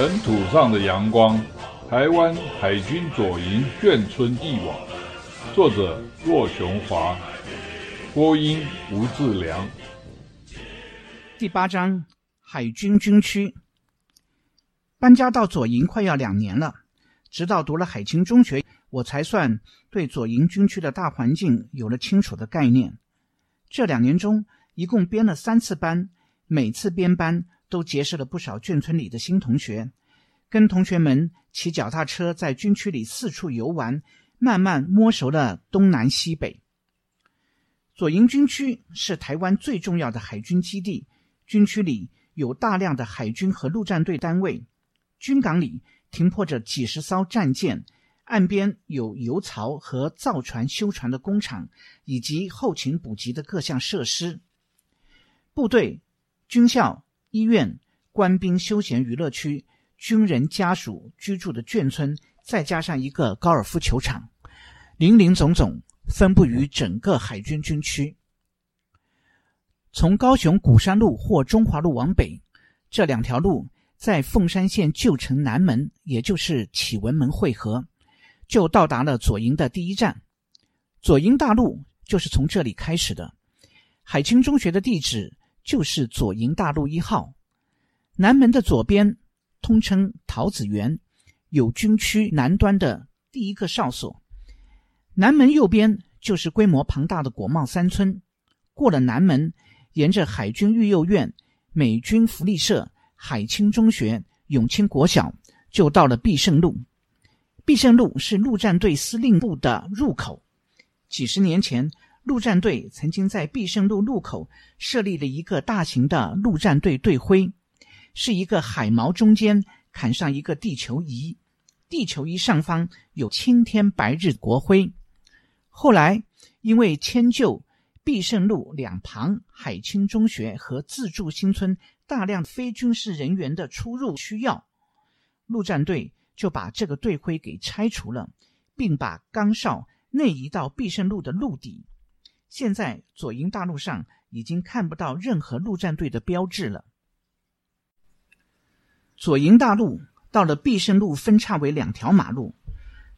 尘土上的阳光，台湾海军左营眷村忆往，作者骆雄华，播音吴志良。第八章，海军军区。搬家到左营快要两年了，直到读了海清中学，我才算对左营军区的大环境有了清楚的概念。这两年中，一共编了三次班，每次编班都结识了不少眷村里的新同学，跟同学们骑脚踏车在军区里四处游玩，慢慢摸熟了东南西北。左营军区是台湾最重要的海军基地，军区里有大量的海军和陆战队单位，军港里停泊着几十艘战舰。岸边有油槽和造船修船的工厂，以及后勤补给的各项设施。部队、军校、医院、官兵休闲娱乐区、军人家属居住的眷村，再加上一个高尔夫球场，林林总总，分布于整个海军军区。从高雄古山路或中华路往北，这两条路在凤山县旧城南门，也就是启文门汇合。就到达了左营的第一站，左营大路就是从这里开始的。海清中学的地址就是左营大路一号。南门的左边通称桃子园，有军区南端的第一个哨所。南门右边就是规模庞大的果贸三村。过了南门，沿着海军育幼院、美军福利社、海清中学、永清国小，就到了必胜路。必胜路是陆战队司令部的入口。几十年前，陆战队曾经在必胜路路口设立了一个大型的陆战队队徽，是一个海锚中间砍上一个地球仪，地球仪上方有青天白日国徽。后来，因为迁就必胜路两旁海清中学和自助新村大量非军事人员的出入需要，陆战队。就把这个队徽给拆除了，并把岗哨内移到必胜路的路底。现在左营大路上已经看不到任何陆战队的标志了。左营大路到了必胜路分叉为两条马路，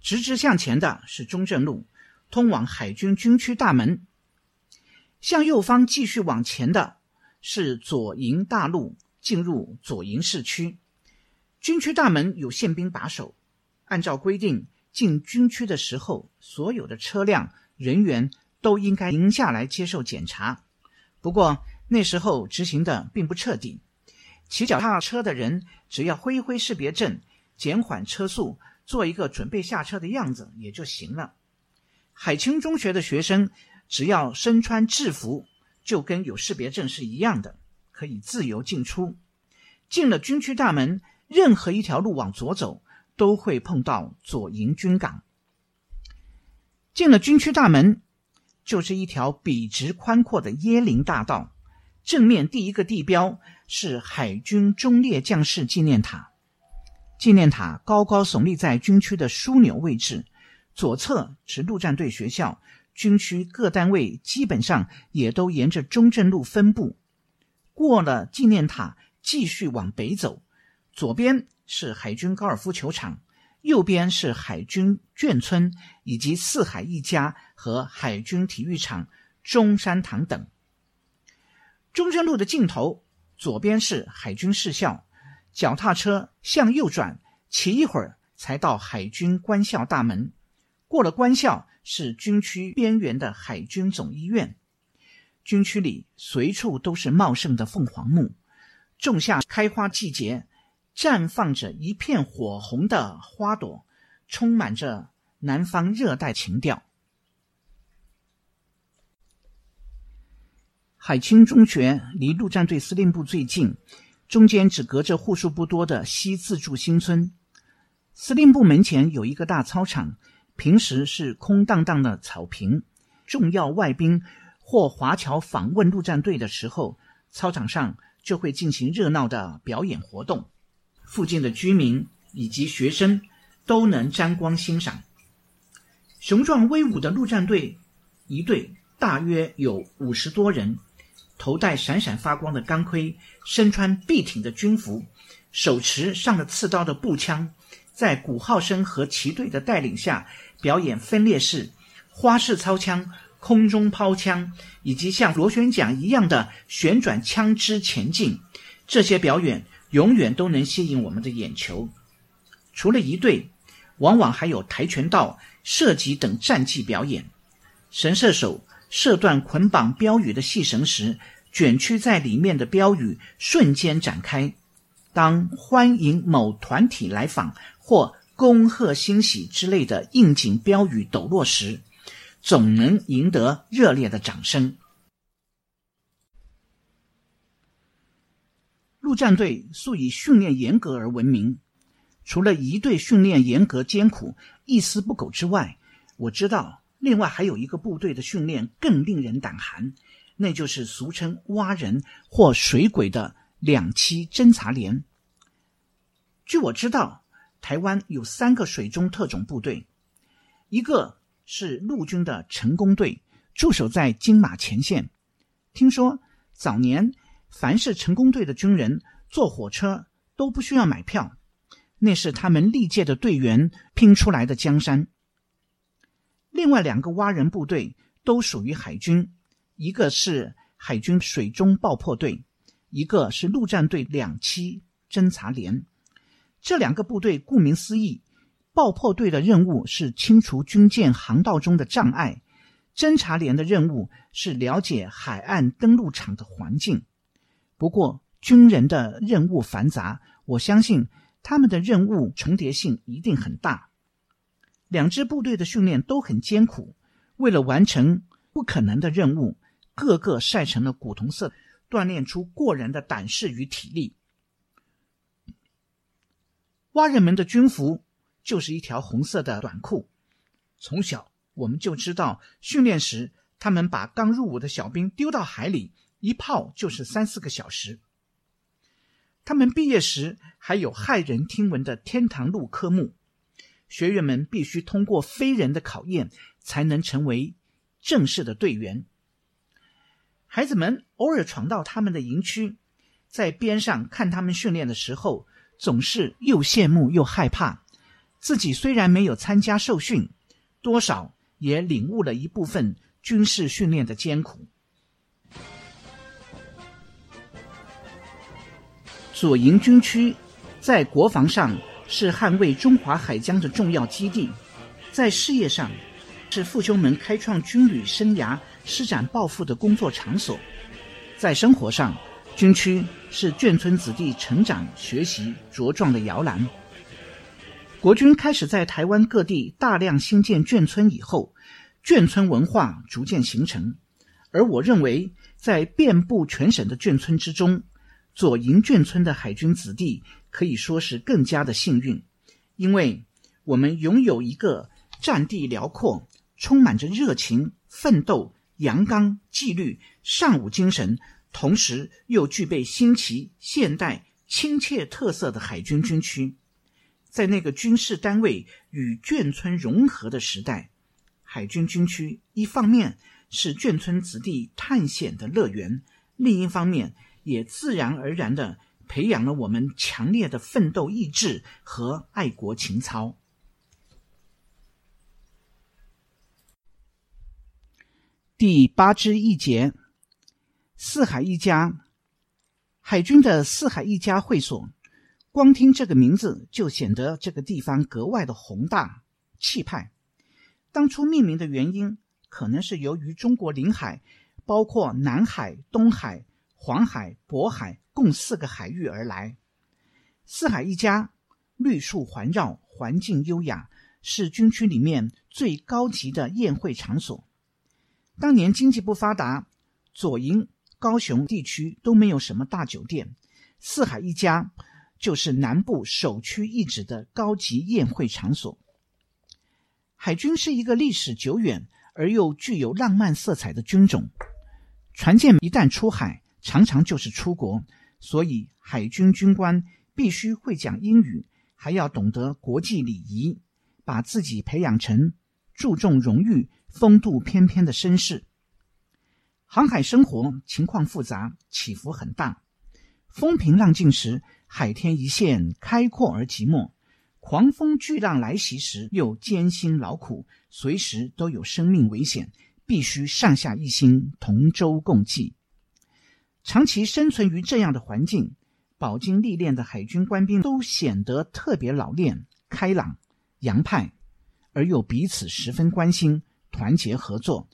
直直向前的是中正路，通往海军军区大门；向右方继续往前的是左营大路，进入左营市区。军区大门有宪兵把守，按照规定，进军区的时候，所有的车辆人员都应该停下来接受检查。不过那时候执行的并不彻底，骑脚踏车的人只要挥挥识别证，减缓车速，做一个准备下车的样子也就行了。海清中学的学生只要身穿制服，就跟有识别证是一样的，可以自由进出。进了军区大门。任何一条路往左走，都会碰到左营军港。进了军区大门，就是一条笔直宽阔的椰林大道。正面第一个地标是海军忠烈将士纪念塔，纪念塔高高耸立在军区的枢纽位置。左侧是陆战队学校，军区各单位基本上也都沿着中正路分布。过了纪念塔，继续往北走。左边是海军高尔夫球场，右边是海军眷村以及四海一家和海军体育场、中山堂等。中山路的尽头，左边是海军士校，脚踏车向右转，骑一会儿才到海军官校大门。过了官校，是军区边缘的海军总医院。军区里随处都是茂盛的凤凰木，仲夏开花季节。绽放着一片火红的花朵，充满着南方热带情调。海清中学离陆战队司令部最近，中间只隔着户数不多的西自助新村。司令部门前有一个大操场，平时是空荡荡的草坪。重要外宾或华侨访问陆战队的时候，操场上就会进行热闹的表演活动。附近的居民以及学生都能沾光欣赏。雄壮威武的陆战队，一队大约有五十多人，头戴闪闪发光的钢盔，身穿笔挺的军服，手持上了刺刀的步枪，在鼓号声和旗队的带领下表演分列式、花式操枪、空中抛枪，以及像螺旋桨一样的旋转枪支前进。这些表演永远都能吸引我们的眼球。除了一队，往往还有跆拳道、射击等战技表演。神射手射断捆绑标语的细绳时，卷曲在里面的标语瞬间展开。当欢迎某团体来访或恭贺欣喜之类的应景标语抖落时，总能赢得热烈的掌声。陆战队素以训练严格而闻名，除了一队训练严格艰苦、一丝不苟之外，我知道另外还有一个部队的训练更令人胆寒，那就是俗称“蛙人”或“水鬼”的。两栖侦察连。据我知道，台湾有三个水中特种部队，一个是陆军的成功队，驻守在金马前线。听说早年凡是成功队的军人坐火车都不需要买票，那是他们历届的队员拼出来的江山。另外两个蛙人部队都属于海军，一个是海军水中爆破队。一个是陆战队两栖侦察连，这两个部队顾名思义，爆破队的任务是清除军舰航道中的障碍，侦察连的任务是了解海岸登陆场的环境。不过军人的任务繁杂，我相信他们的任务重叠性一定很大。两支部队的训练都很艰苦，为了完成不可能的任务，个个晒成了古铜色。锻炼出过人的胆识与体力。蛙人们的军服就是一条红色的短裤。从小我们就知道，训练时他们把刚入伍的小兵丢到海里，一泡就是三四个小时。他们毕业时还有骇人听闻的天堂路科目，学员们必须通过非人的考验，才能成为正式的队员。孩子们偶尔闯到他们的营区，在边上看他们训练的时候，总是又羡慕又害怕。自己虽然没有参加受训，多少也领悟了一部分军事训练的艰苦。左营军区在国防上是捍卫中华海疆的重要基地，在事业上是父兄们开创军旅生涯，施展抱负的工作场所，在生活上，军区是眷村子弟成长、学习、茁壮的摇篮。国军开始在台湾各地大量兴建眷村以后，眷村文化逐渐形成。而我认为，在遍布全省的眷村之中，左营眷村的海军子弟可以说是更加的幸运，因为我们拥有一个占地辽阔、充满着热情、奋斗。阳刚、纪律、尚武精神，同时又具备新奇、现代、亲切特色的海军军区，在那个军事单位与眷村融合的时代，海军军区一方面是眷村子弟探险的乐园，另一方面也自然而然的培养了我们强烈的奋斗意志和爱国情操。第八之一节，四海一家，海军的四海一家会所，光听这个名字就显得这个地方格外的宏大气派。当初命名的原因，可能是由于中国领海包括南海、东海、黄海、渤海共四个海域而来。四海一家，绿树环绕，环境优雅，是军区里面最高级的宴会场所。当年经济不发达，左营、高雄地区都没有什么大酒店，四海一家就是南部首屈一指的高级宴会场所。海军是一个历史久远而又具有浪漫色彩的军种，船舰一旦出海，常常就是出国，所以海军军官必须会讲英语，还要懂得国际礼仪，把自己培养成注重荣誉。风度翩翩的绅士，航海生活情况复杂，起伏很大。风平浪静时，海天一线，开阔而寂寞；狂风巨浪来袭时，又艰辛劳苦，随时都有生命危险，必须上下一心，同舟共济。长期生存于这样的环境，饱经历练的海军官兵都显得特别老练、开朗、洋派，而又彼此十分关心、团结合作，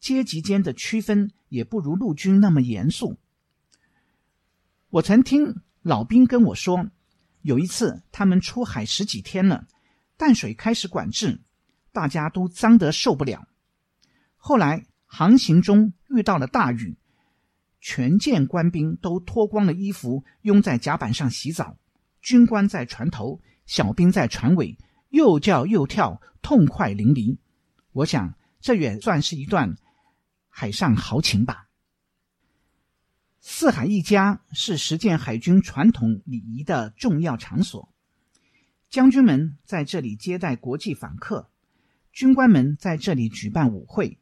阶级间的区分也不如陆军那么严肃。我曾听老兵跟我说，有一次他们出海十几天了，淡水开始管制，大家都脏得受不了。后来航行中遇到了大雨，全舰官兵都脱光了衣服，拥在甲板上洗澡，军官在船头，小兵在船尾，又叫又跳，痛快淋漓。我想这也算是一段海上豪情吧。四海一家是实践海军传统礼仪的重要场所，将军们在这里接待国际访客，军官们在这里举办舞会，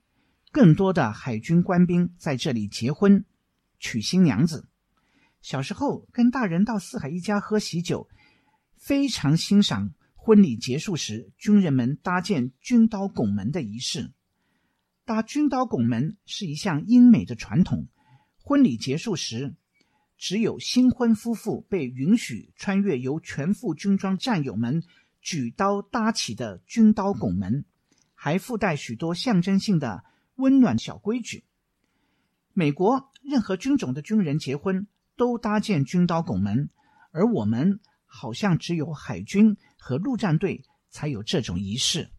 更多的海军官兵在这里结婚、娶新娘子。小时候跟大人到四海一家喝喜酒，非常欣赏婚礼结束时军人们搭建军刀拱门的仪式。搭军刀拱门是一项英美的传统。婚礼结束时，只有新婚夫妇被允许穿越由全副军装战友们举刀搭起的军刀拱门，还附带许多象征性的温暖小规矩。美国任何军种的军人结婚都搭建军刀拱门，而我们好像只有海军和陆战队才有这种仪式。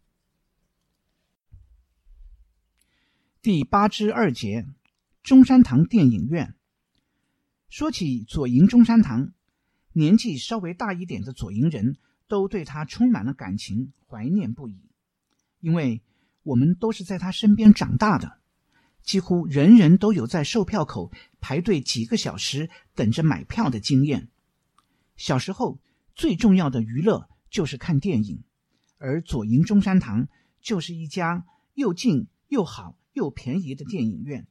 第八支二节。中山堂电影院。说起左营中山堂，年纪稍微大一点的左营人都对他充满了感情，怀念不已。因为我们都是在他身边长大的，几乎人人都有在售票口排队几个小时等着买票的经验。小时候最重要的娱乐就是看电影，而左营中山堂就是一家又近又好又便宜的电影院。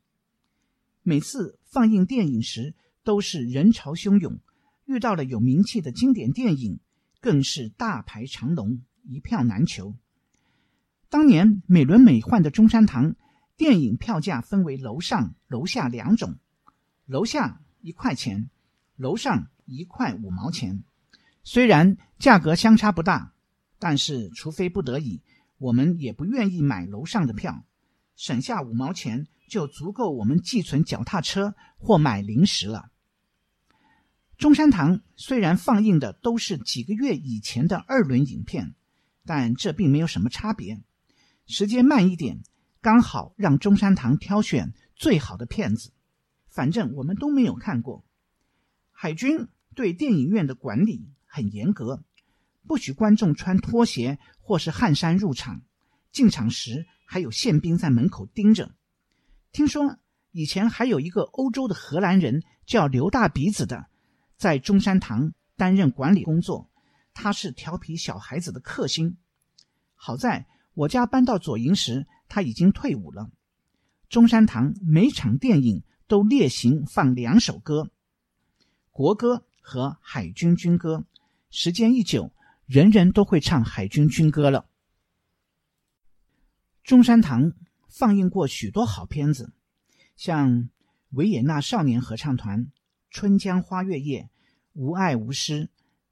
每次放映电影时，都是人潮汹涌，遇到了有名气的经典电影，更是大排长龙，一票难求。当年美轮美奂的中山堂电影票价分为楼上、楼下两种，楼下一块钱，楼上一块五毛钱。虽然价格相差不大，但是除非不得已，我们也不愿意买楼上的票，省下五毛钱。就足够我们寄存脚踏车或买零食了。中山堂虽然放映的都是几个月以前的二轮影片，但这并没有什么差别。时间慢一点，刚好让中山堂挑选最好的片子。反正我们都没有看过。海军对电影院的管理很严格，不许观众穿拖鞋或是汗衫入场。进场时还有宪兵在门口盯着。听说以前还有一个欧洲的荷兰人叫刘大鼻子的，在中山堂担任管理工作。他是调皮小孩子的克星。好在我家搬到左营时，他已经退伍了。中山堂每场电影都列行放两首歌：国歌和海军军歌。时间一久，人人都会唱海军军歌了。中山堂。放映过许多好片子，像维也纳少年合唱团、《春江花月夜》、《无爱无诗》、《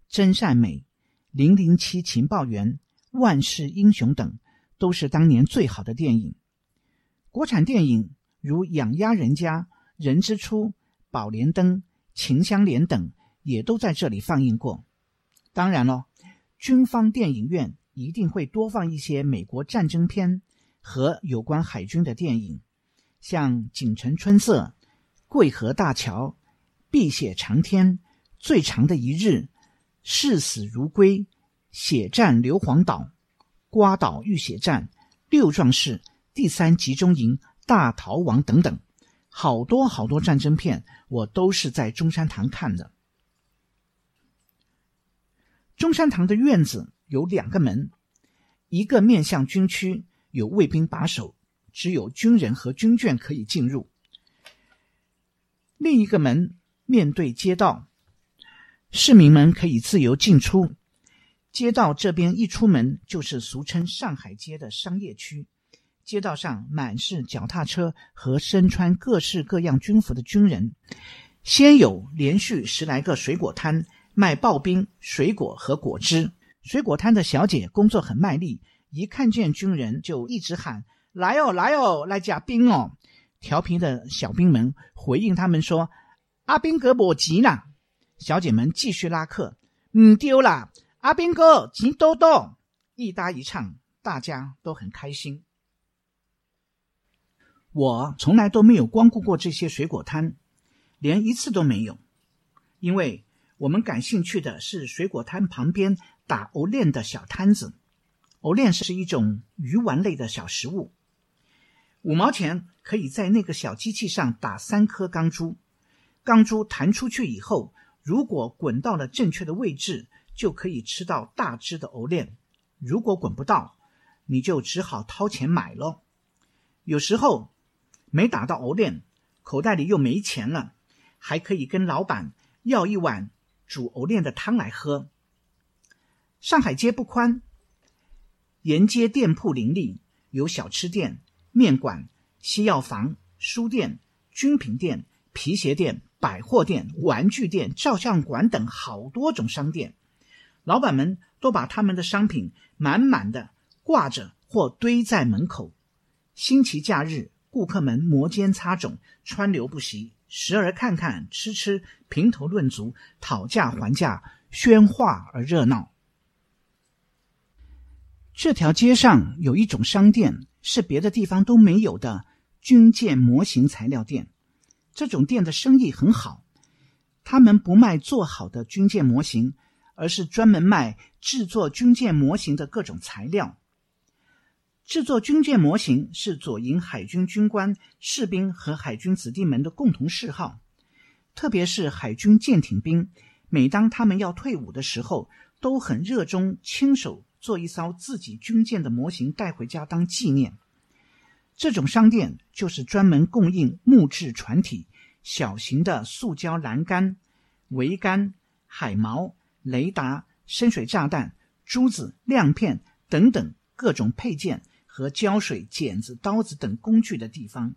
真善美》、《零零七情报员》、《万世英雄》等，都是当年最好的电影。国产电影如《养鸭人家》、《人之初》、《宝莲灯》、《秦香莲》等，也都在这里放映过。当然了，军方电影院一定会多放一些美国战争片。和有关海军的电影，像《锦城春色》《桂河大桥》《碧血长天》《最长的一日》《视死如归》《血战硫磺岛》《瓜岛浴血战》《六壮士》《第三集中营》《大逃亡》等等，好多好多战争片，我都是在中山堂看的。中山堂的院子有两个门，一个面向军区。有卫兵把守，只有军人和军眷可以进入。另一个门面对街道，市民们可以自由进出。街道这边一出门就是俗称上海街的商业区，街道上满是脚踏车和身穿各式各样军服的军人。先有连续十来个水果摊卖刨冰、水果和果汁。水果摊的小姐工作很卖力，一看见军人就一直喊：“来哦，来哦，来加冰哦！”调皮的小兵们回应他们说：“阿兵哥我急呢。”小姐们继续拉客：“嗯丢啦，阿兵哥钱多多。”一搭一唱，大家都很开心。我从来都没有光顾过这些水果摊，连一次都没有，因为我们感兴趣的是水果摊旁边打藕链的小摊子。藕链是一种鱼丸类的小食物。五毛钱可以在那个小机器上打三颗钢珠，钢珠弹出去以后，如果滚到了正确的位置，就可以吃到大只的藕链；如果滚不到，你就只好掏钱买了。有时候没打到藕链，口袋里又没钱了，还可以跟老板要一碗煮藕链的汤来喝。上海街不宽，沿街店铺林立，有小吃店。面馆、西药房、书店、军品店、皮鞋店、百货店、玩具店、照相馆等好多种商店，老板们都把他们的商品满满的挂着或堆在门口。星期假日，顾客们摩肩擦踵，川流不息，时而看看、吃吃，评头论足，讨价还价，喧哗而热闹。这条街上有一种商店。是别的地方都没有的军舰模型材料店，这种店的生意很好。他们不卖做好的军舰模型，而是专门卖制作军舰模型的各种材料。制作军舰模型是左营海军军官、士兵和海军子弟们的共同嗜好，特别是海军舰艇兵，每当他们要退伍的时候，都很热衷亲手。做一艘自己军舰的模型带回家当纪念。这种商店就是专门供应木质船体、小型的塑胶栏杆、桅杆、海锚、雷达、深水炸弹、珠子、亮片等等各种配件和胶水、剪子、刀子等工具的地方。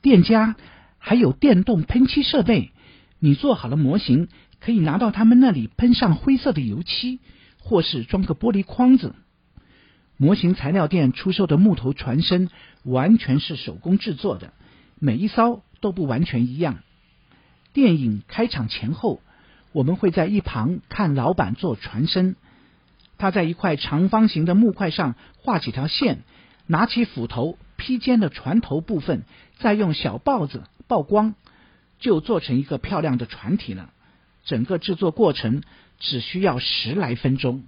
店家还有电动喷漆设备，你做好了模型。可以拿到他们那里喷上灰色的油漆，或是装个玻璃框子。模型材料店出售的木头船身完全是手工制作的，每一艘都不完全一样。电影开场前后，我们会在一旁看老板做船身。他在一块长方形的木块上画几条线，拿起斧头劈尖的船头部分，再用小刨子曝光，就做成一个漂亮的船体了。整个制作过程只需要十来分钟。